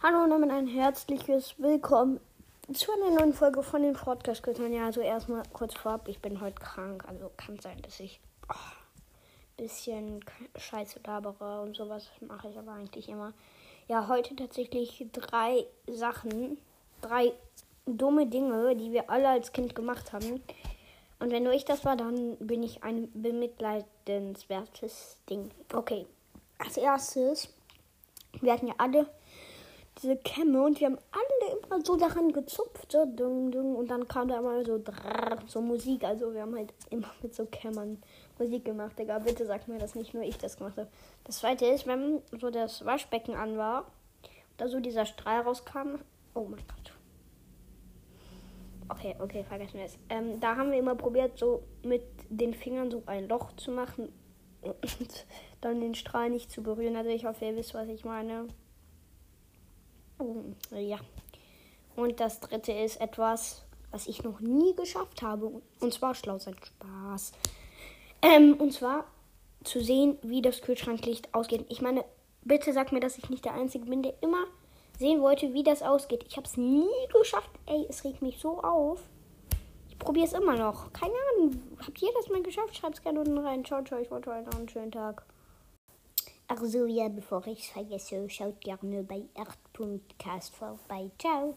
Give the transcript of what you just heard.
Hallo und damit ein herzliches Willkommen zu einer neuen Folge von den Podcast-Göttern. Ja, also erstmal kurz vorab, ich bin heute krank, also kann sein, dass ich ein oh, bisschen Scheiße labere und sowas mache ich aber eigentlich immer. Ja, heute tatsächlich drei Sachen, drei dumme Dinge, die wir alle als Kind gemacht haben. Und wenn nur ich das war, dann bin ich ein bemitleidenswertes Ding. Okay, als erstes, wir hatten ja alle diese Kämme und wir haben alle immer so daran gezupft, so dung, dung, und dann kam da immer so drrr, so Musik. Also wir haben halt immer mit so Kämmern Musik gemacht, Digga. Bitte sag mir, dass nicht nur ich das gemacht habe. Das zweite ist, wenn so das Waschbecken an war, da so dieser Strahl rauskam. Oh mein Gott. Okay, okay, vergessen wir es. Ähm, da haben wir immer probiert, so mit den Fingern so ein Loch zu machen und dann den Strahl nicht zu berühren. Also ich hoffe, ihr wisst, was ich meine. Ja. Und das dritte ist etwas, was ich noch nie geschafft habe. Und zwar schlau sein Spaß. Ähm, und zwar zu sehen, wie das Kühlschranklicht ausgeht. Ich meine, bitte sag mir, dass ich nicht der Einzige bin, der immer sehen wollte, wie das ausgeht. Ich habe es nie geschafft. Ey, es regt mich so auf. Ich probiere es immer noch. Keine Ahnung. Habt ihr das mal geschafft? Schreibt es gerne unten rein. Ciao, ciao. Ich wünsche euch noch einen schönen Tag. Also ja, bevor ich es vergesse, schaut gerne bei Erd.cast vorbei. Ciao.